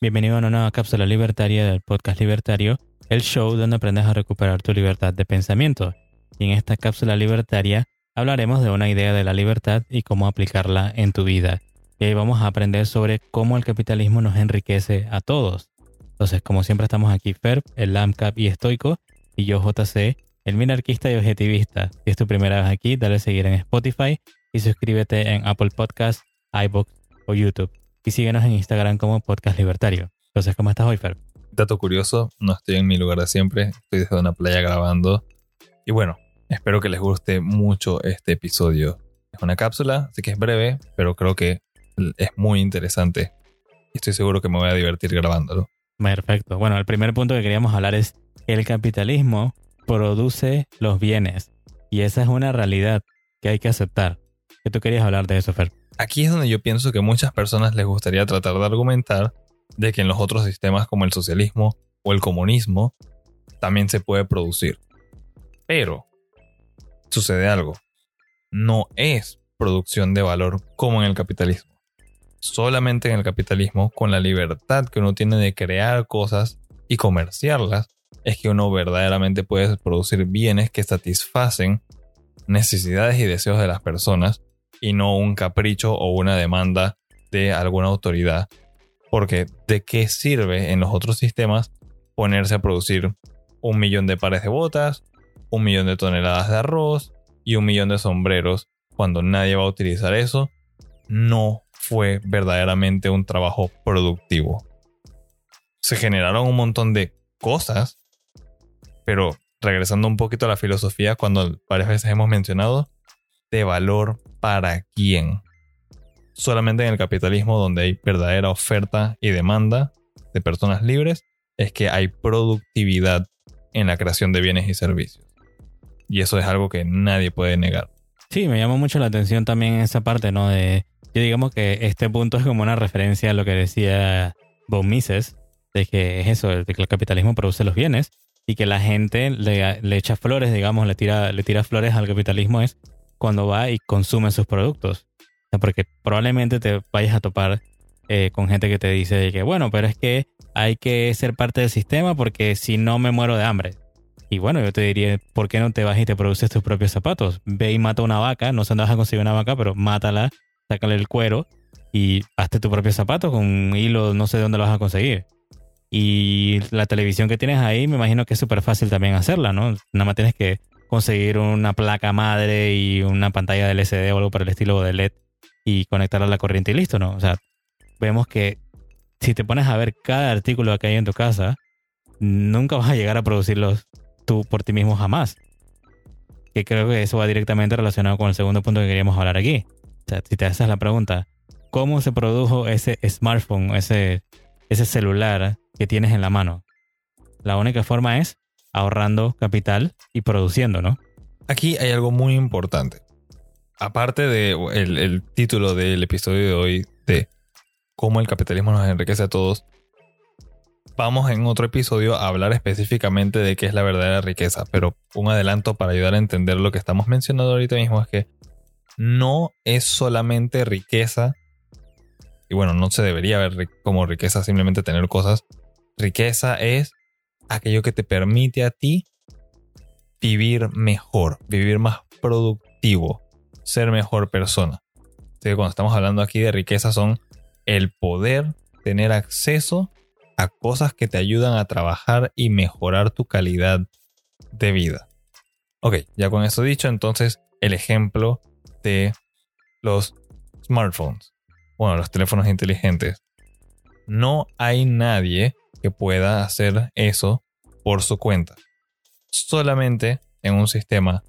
Bienvenido a una nueva cápsula libertaria del podcast libertario, el show donde aprendes a recuperar tu libertad de pensamiento. Y en esta cápsula libertaria hablaremos de una idea de la libertad y cómo aplicarla en tu vida. Y ahí vamos a aprender sobre cómo el capitalismo nos enriquece a todos. Entonces, como siempre estamos aquí, Ferb, el LAMCAP y Estoico, y yo, JC, el minarquista y objetivista. Si es tu primera vez aquí, dale a seguir en Spotify y suscríbete en Apple Podcasts, iBooks o YouTube. Y síguenos en Instagram como Podcast Libertario. Entonces, ¿cómo estás hoy, Fer? Dato curioso, no estoy en mi lugar de siempre, estoy desde una playa grabando. Y bueno, espero que les guste mucho este episodio. Es una cápsula, así que es breve, pero creo que es muy interesante. Y estoy seguro que me voy a divertir grabándolo. Perfecto. Bueno, el primer punto que queríamos hablar es el capitalismo produce los bienes. Y esa es una realidad que hay que aceptar. ¿Qué tú querías hablar de eso, Fer? Aquí es donde yo pienso que muchas personas les gustaría tratar de argumentar de que en los otros sistemas como el socialismo o el comunismo también se puede producir. Pero sucede algo. No es producción de valor como en el capitalismo. Solamente en el capitalismo, con la libertad que uno tiene de crear cosas y comerciarlas, es que uno verdaderamente puede producir bienes que satisfacen necesidades y deseos de las personas y no un capricho o una demanda de alguna autoridad. Porque ¿de qué sirve en los otros sistemas ponerse a producir un millón de pares de botas, un millón de toneladas de arroz y un millón de sombreros cuando nadie va a utilizar eso? No fue verdaderamente un trabajo productivo. Se generaron un montón de cosas pero regresando un poquito a la filosofía, cuando varias veces hemos mencionado, de valor para quién. Solamente en el capitalismo donde hay verdadera oferta y demanda de personas libres, es que hay productividad en la creación de bienes y servicios. Y eso es algo que nadie puede negar. Sí, me llama mucho la atención también esa parte, ¿no? De, yo digamos que este punto es como una referencia a lo que decía Von Mises, de que es eso, de que el capitalismo produce los bienes y que la gente le, le, echa flores, digamos, le tira, le tira flores al capitalismo es cuando va y consume sus productos. porque probablemente te vayas a topar eh, con gente que te dice que, bueno, pero es que hay que ser parte del sistema porque si no me muero de hambre. Y bueno, yo te diría, ¿por qué no te vas y te produces tus propios zapatos? Ve y mata una vaca, no sé dónde vas a conseguir una vaca, pero mátala, sácale el cuero y hazte tu propio zapato con un hilo, no sé de dónde lo vas a conseguir. Y la televisión que tienes ahí, me imagino que es súper fácil también hacerla, ¿no? Nada más tienes que conseguir una placa madre y una pantalla de LCD o algo para el estilo de LED y conectarla a la corriente y listo, ¿no? O sea, vemos que si te pones a ver cada artículo que hay en tu casa, nunca vas a llegar a producirlos tú por ti mismo jamás. Que creo que eso va directamente relacionado con el segundo punto que queríamos hablar aquí. O sea, si te haces la pregunta, ¿cómo se produjo ese smartphone, ese, ese celular que tienes en la mano. La única forma es ahorrando capital y produciendo, ¿no? Aquí hay algo muy importante. Aparte del de el título del episodio de hoy de cómo el capitalismo nos enriquece a todos, vamos en otro episodio a hablar específicamente de qué es la verdadera riqueza. Pero un adelanto para ayudar a entender lo que estamos mencionando ahorita mismo es que no es solamente riqueza. Y bueno, no se debería ver como riqueza simplemente tener cosas, Riqueza es aquello que te permite a ti vivir mejor, vivir más productivo, ser mejor persona. cuando estamos hablando aquí de riqueza son el poder tener acceso a cosas que te ayudan a trabajar y mejorar tu calidad de vida. Ok, ya con eso dicho, entonces el ejemplo de los smartphones, bueno, los teléfonos inteligentes. No hay nadie que pueda hacer eso por su cuenta. Solamente en un sistema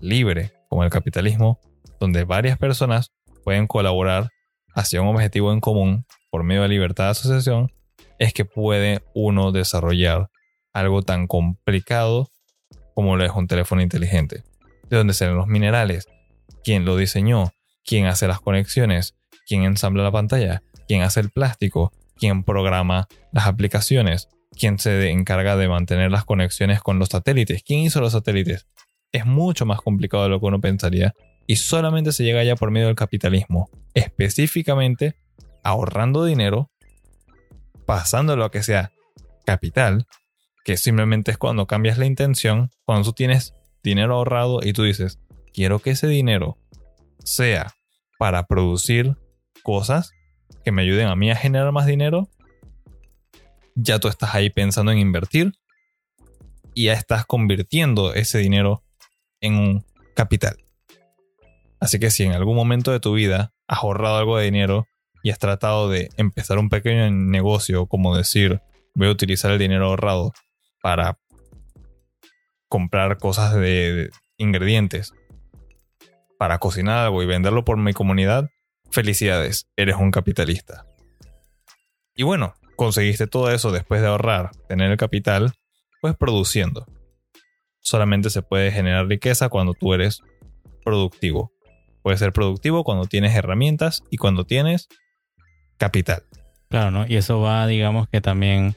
libre como el capitalismo, donde varias personas pueden colaborar hacia un objetivo en común por medio de libertad de asociación, es que puede uno desarrollar algo tan complicado como lo es un teléfono inteligente. ¿De dónde salen los minerales? ¿Quién lo diseñó? ¿Quién hace las conexiones? ¿Quién ensambla la pantalla? ¿Quién hace el plástico? Quién programa las aplicaciones, quién se encarga de mantener las conexiones con los satélites, quién hizo los satélites. Es mucho más complicado de lo que uno pensaría y solamente se llega allá por medio del capitalismo, específicamente ahorrando dinero, pasándolo a que sea capital, que simplemente es cuando cambias la intención, cuando tú tienes dinero ahorrado y tú dices, quiero que ese dinero sea para producir cosas que me ayuden a mí a generar más dinero, ya tú estás ahí pensando en invertir y ya estás convirtiendo ese dinero en un capital. Así que si en algún momento de tu vida has ahorrado algo de dinero y has tratado de empezar un pequeño negocio, como decir, voy a utilizar el dinero ahorrado para comprar cosas de, ingredientes para cocinar algo y venderlo por mi comunidad, felicidades, eres un capitalista. Y bueno, conseguiste todo eso después de ahorrar, tener el capital, pues produciendo. Solamente se puede generar riqueza cuando tú eres productivo. Puedes ser productivo cuando tienes herramientas y cuando tienes capital. Claro, ¿no? Y eso va, digamos que también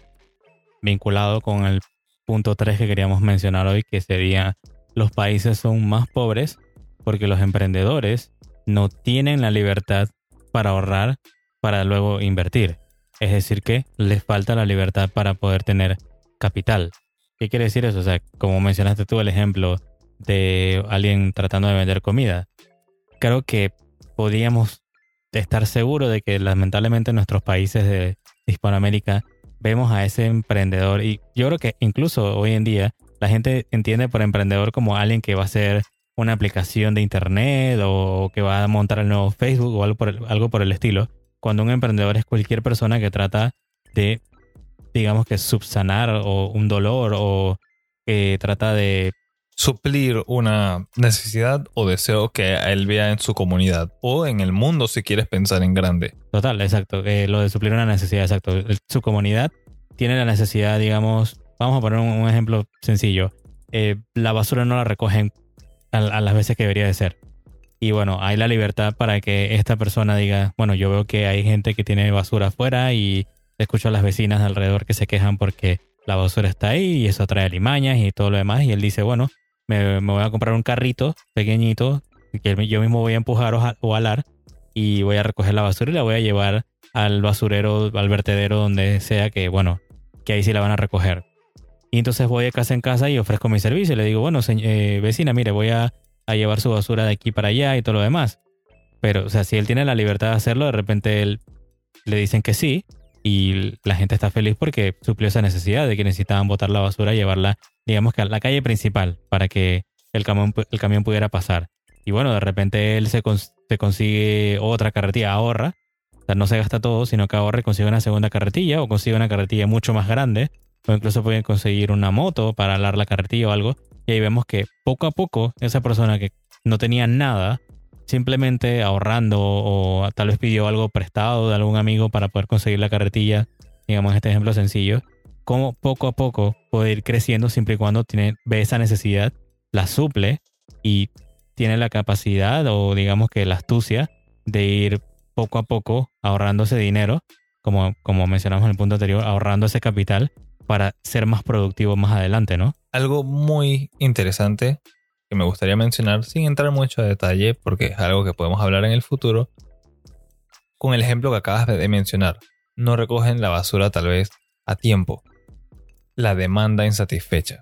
vinculado con el punto 3 que queríamos mencionar hoy, que sería los países son más pobres porque los emprendedores no tienen la libertad para ahorrar para luego invertir. Es decir, que les falta la libertad para poder tener capital. ¿Qué quiere decir eso? O sea, como mencionaste tú el ejemplo de alguien tratando de vender comida. Creo que podríamos estar seguros de que lamentablemente en nuestros países de Hispanoamérica vemos a ese emprendedor y yo creo que incluso hoy en día la gente entiende por emprendedor como alguien que va a hacer una aplicación de internet o que va a montar el nuevo Facebook o algo por el, algo por el estilo, cuando un emprendedor es cualquier persona que trata de, digamos que subsanar o un dolor o que trata de suplir una necesidad o deseo que él vea en su comunidad o en el mundo si quieres pensar en grande. Total, exacto. Eh, lo de suplir una necesidad, exacto. Su comunidad tiene la necesidad, digamos, vamos a poner un, ejemplo sencillo. Eh, la basura no la recogen a, las veces que debería de ser. Y bueno, hay la libertad para que esta persona diga, bueno, yo veo que hay gente que tiene basura afuera y escucho a las vecinas alrededor que se quejan porque la basura está ahí y eso trae alimañas y todo lo demás. Y él dice, bueno, me, voy a comprar un carrito pequeñito que yo mismo voy a empujar o, alar y voy a recoger la basura y la voy a llevar al basurero, al vertedero, donde sea que, bueno, que ahí sí la van a recoger. Y entonces voy de casa en casa y ofrezco mi servicio. Le digo, bueno, eh, vecina, mire, voy a, a, llevar su basura de aquí para allá y todo lo demás. Pero, o sea, si él tiene la libertad de hacerlo, de repente él, le dicen que sí y la gente está feliz porque suplió esa necesidad de que necesitaban botar la basura y llevarla, digamos que a la calle principal para que el camión, el camión pudiera pasar. Y bueno, de repente él se, se consigue otra carretilla, ahorra, o sea, no se gasta todo, sino que ahorra y consigue una segunda carretilla o consigue una carretilla mucho más grande o incluso pueden conseguir una moto para alar la carretilla o algo. Y ahí vemos que poco a poco esa persona que no tenía nada simplemente ahorrando o tal vez pidió algo prestado de algún amigo para poder conseguir la carretilla, digamos este ejemplo sencillo, como poco a poco puede ir creciendo siempre y cuando tiene, ve esa necesidad, la suple y tiene la capacidad o digamos que la astucia de ir poco a poco ahorrando ese dinero, como, como mencionamos en el punto anterior, ahorrando ese capital para ser más productivo más adelante, ¿no? Algo muy interesante que me gustaría mencionar sin entrar mucho a detalle porque es algo que podemos hablar en el futuro. Con el ejemplo que acabas de mencionar, no recogen la basura tal vez a tiempo. La demanda insatisfecha.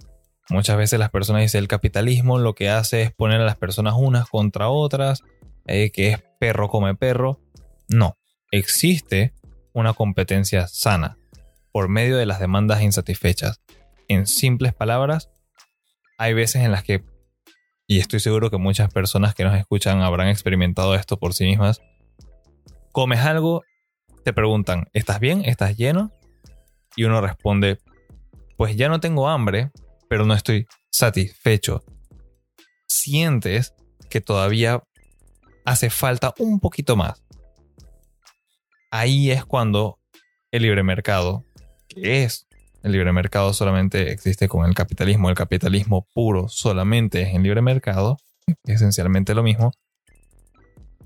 Muchas veces las personas dicen el capitalismo lo que hace es poner a las personas unas contra otras, eh, que es perro come perro. No, existe una competencia sana por medio de las demandas insatisfechas. En simples palabras, hay veces en las que y estoy seguro que muchas personas que nos escuchan habrán experimentado esto por sí mismas. Comes algo, te preguntan, ¿estás bien? ¿Estás lleno? Y uno responde, pues ya no tengo hambre, pero no estoy satisfecho. Sientes que todavía hace falta un poquito más. Ahí es cuando el libre mercado, que es el libre mercado solamente existe con el capitalismo. El capitalismo puro solamente es en libre mercado, esencialmente lo mismo.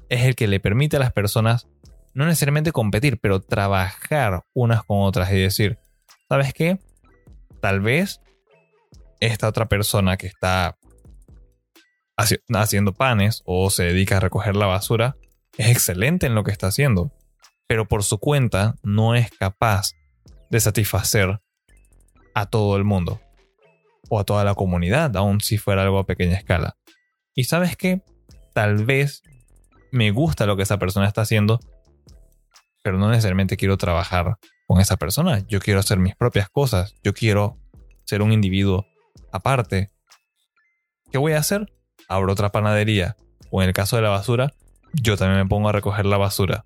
Es el que le permite a las personas no necesariamente competir, pero trabajar unas con otras y decir, ¿sabes qué? Tal vez esta otra persona que está haciendo panes o se dedica a recoger la basura es excelente en lo que está haciendo. pero por su cuenta no es capaz de satisfacer a todo el mundo o a toda la comunidad, aun si fuera algo a pequeña escala. Y sabes qué, tal vez me gusta lo que esa persona está haciendo, pero no necesariamente quiero trabajar con esa persona. Yo quiero hacer mis propias cosas. Yo quiero ser un individuo aparte. ¿Qué voy a hacer? Abro otra panadería. O en el caso de la basura, yo también me pongo a recoger la basura.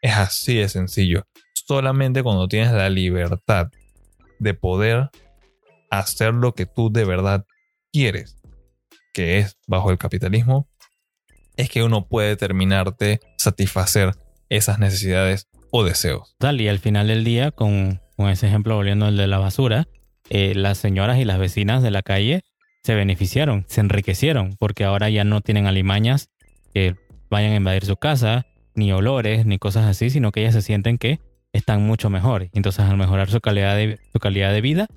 Es así de sencillo. Solamente cuando tienes la libertad de poder hacer lo que tú de verdad quieres, que es bajo el capitalismo, es que uno puede terminarte satisfacer esas necesidades o deseos. Tal, y al final del día, con, ese ejemplo volviendo al de la basura, eh, las señoras y las vecinas de la calle se beneficiaron, se enriquecieron, porque ahora ya no tienen alimañas que vayan a invadir su casa, ni olores, ni cosas así, sino que ellas se sienten que están mucho mejor. Entonces, al mejorar su calidad de, su calidad de vida,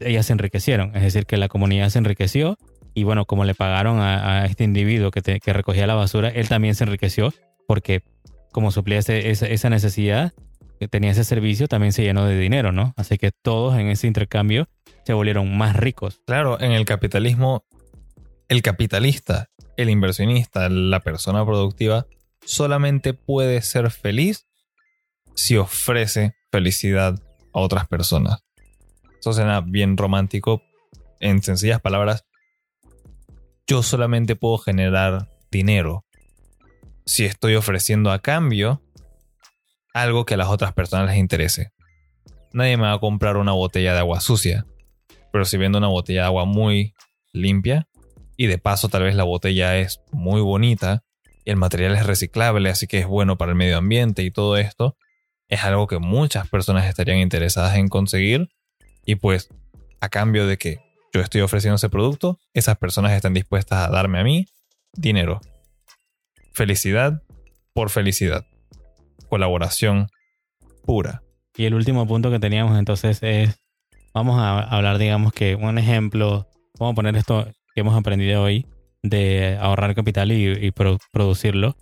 ellas se enriquecieron. Es decir, que la comunidad se enriqueció y bueno, como le pagaron a, este individuo que, que, recogía la basura, él también se enriqueció porque como suplía esa necesidad, que tenía ese servicio, también se llenó de dinero, ¿no? Así que todos en ese intercambio se volvieron más ricos. Claro, en el capitalismo, el capitalista, el inversionista, la persona productiva, solamente puede ser feliz si ofrece felicidad a otras personas. Eso suena bien romántico. En sencillas palabras, yo solamente puedo generar dinero si estoy ofreciendo a cambio algo que a las otras personas les interese. Nadie me va a comprar una botella de agua sucia, pero si vendo una botella de agua muy limpia y de paso tal vez la botella es muy bonita y el material es reciclable, así que es bueno para el medio ambiente y todo esto, es algo que muchas personas estarían interesadas en conseguir y pues a cambio de que yo estoy ofreciendo ese producto, esas personas están dispuestas a darme a mí dinero. Felicidad por felicidad. Colaboración pura. Y el último punto que teníamos entonces es, vamos a hablar, digamos que un ejemplo, vamos a poner esto que hemos aprendido hoy de ahorrar capital y, producirlo,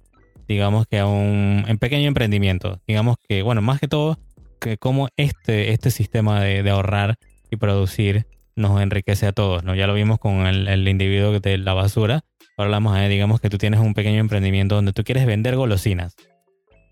digamos que a un en pequeño emprendimiento. Digamos que, bueno, más que todo, que cómo este, este sistema de, ahorrar y producir nos enriquece a todos, ¿no? Ya lo vimos con el, individuo de la basura. Ahora hablamos, de, digamos que tú tienes un pequeño emprendimiento donde tú quieres vender golosinas.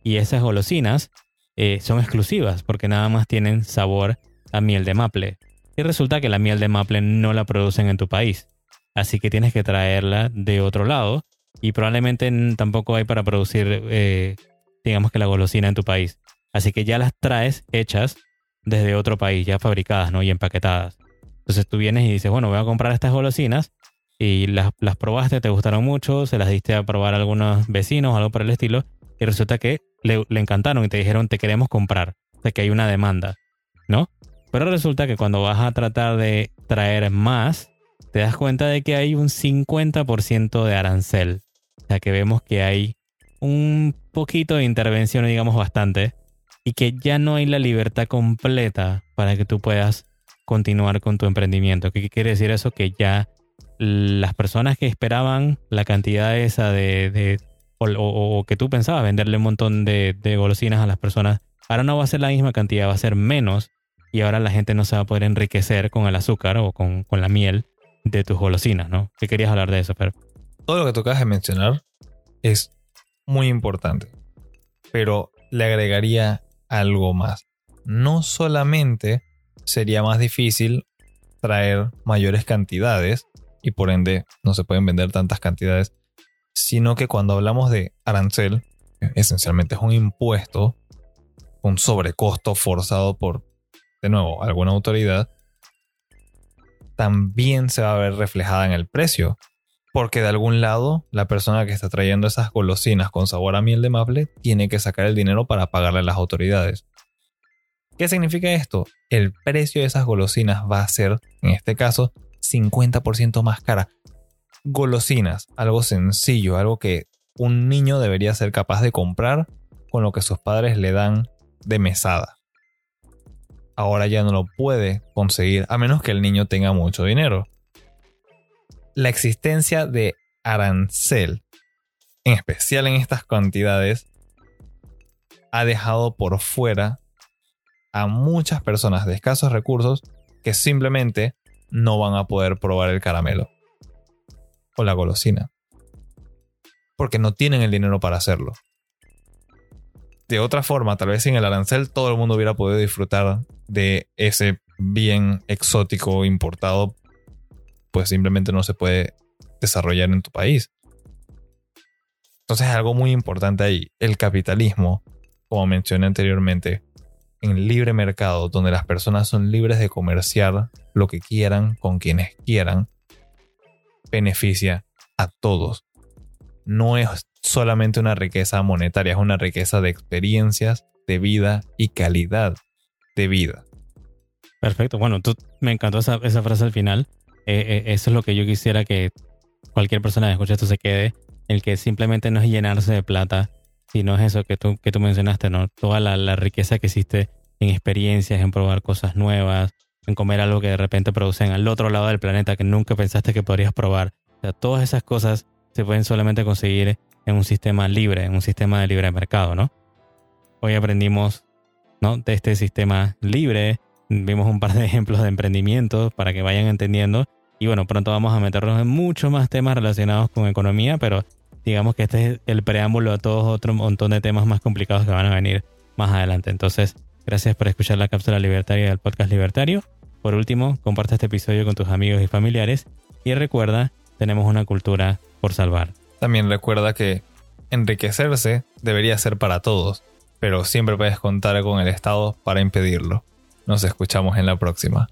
Y esas golosinas eh, son exclusivas porque nada más tienen sabor a miel de maple. Y resulta que la miel de maple no la producen en tu país. Así que tienes que traerla de otro lado. Y probablemente tampoco hay para producir, eh, digamos que la golosina en tu país. Así que ya las traes hechas desde otro país, ya fabricadas, ¿no? Y empaquetadas. Entonces tú vienes y dices, bueno, voy a comprar estas golosinas y las, las probaste, te gustaron mucho, se las diste a probar a algunos vecinos algo por el estilo y resulta que le, le encantaron y te dijeron, te queremos comprar. O sea que hay una demanda, ¿no? Pero resulta que cuando vas a tratar de traer más, te das cuenta de que hay un 50% de arancel. O sea que vemos que hay un poquito de intervención, digamos bastante, y que ya no hay la libertad completa para que tú puedas continuar con tu emprendimiento. ¿Qué quiere decir eso? Que ya las personas que esperaban la cantidad esa de, o, que tú pensabas venderle un montón de, golosinas a las personas, ahora no va a ser la misma cantidad, va a ser menos y ahora la gente no se va a poder enriquecer con el azúcar o con, la miel de tus golosinas, ¿no? ¿Qué querías hablar de eso, Fer? Todo lo que tú acabas de mencionar es muy importante, pero le agregaría algo más. No solamente sería más difícil traer mayores cantidades y por ende no se pueden vender tantas cantidades, sino que cuando hablamos de arancel, esencialmente es un impuesto, un sobrecosto forzado por, de nuevo, alguna autoridad, también se va a ver reflejada en el precio. Porque de algún lado, la persona que está trayendo esas golosinas con sabor a miel de maple tiene que sacar el dinero para pagarle a las autoridades. ¿Qué significa esto? El precio de esas golosinas va a ser, en este caso, 50% más cara. Golosinas, algo sencillo, algo que un niño debería ser capaz de comprar con lo que sus padres le dan de mesada. Ahora ya no lo puede conseguir a menos que el niño tenga mucho dinero. La existencia de arancel, en especial en estas cantidades, ha dejado por fuera a muchas personas de escasos recursos que simplemente no van a poder probar el caramelo o la golosina. Porque no tienen el dinero para hacerlo. De otra forma, tal vez sin el arancel todo el mundo hubiera podido disfrutar de ese bien exótico importado, pues simplemente no se puede desarrollar en tu país. Entonces algo muy importante ahí. El capitalismo, como mencioné anteriormente, en libre mercado, donde las personas son libres de comerciar lo que quieran con quienes quieran, beneficia a todos. No es solamente una riqueza monetaria, es una riqueza de experiencias, de vida y calidad de vida. Perfecto. Bueno, me encantó esa, frase al final. Eh, eh, eso es lo que yo quisiera que cualquier persona que escuche esto se quede el que simplemente no es llenarse de plata, sino es eso que tú, que tú mencionaste, ¿no? Toda la, riqueza que existe en experiencias, en probar cosas nuevas, en comer algo que de repente producen al otro lado del planeta que nunca pensaste que podrías probar. Todas esas cosas se pueden solamente conseguir en un sistema libre, en un sistema de libre mercado, ¿no? Hoy aprendimos, ¿no? De este sistema libre, vimos un par de ejemplos de emprendimientos para que vayan entendiendo. Y bueno, pronto vamos a meternos en muchos más temas relacionados con economía, pero digamos que este es el preámbulo a todos otro montón de temas más complicados que van a venir más adelante. Entonces, gracias por escuchar la cápsula libertaria del podcast libertario. Por último, comparte este episodio con tus amigos y familiares y recuerda, tenemos una cultura por salvar. También recuerda que enriquecerse debería ser para todos, pero siempre puedes contar con el Estado para impedirlo. Nos escuchamos en la próxima.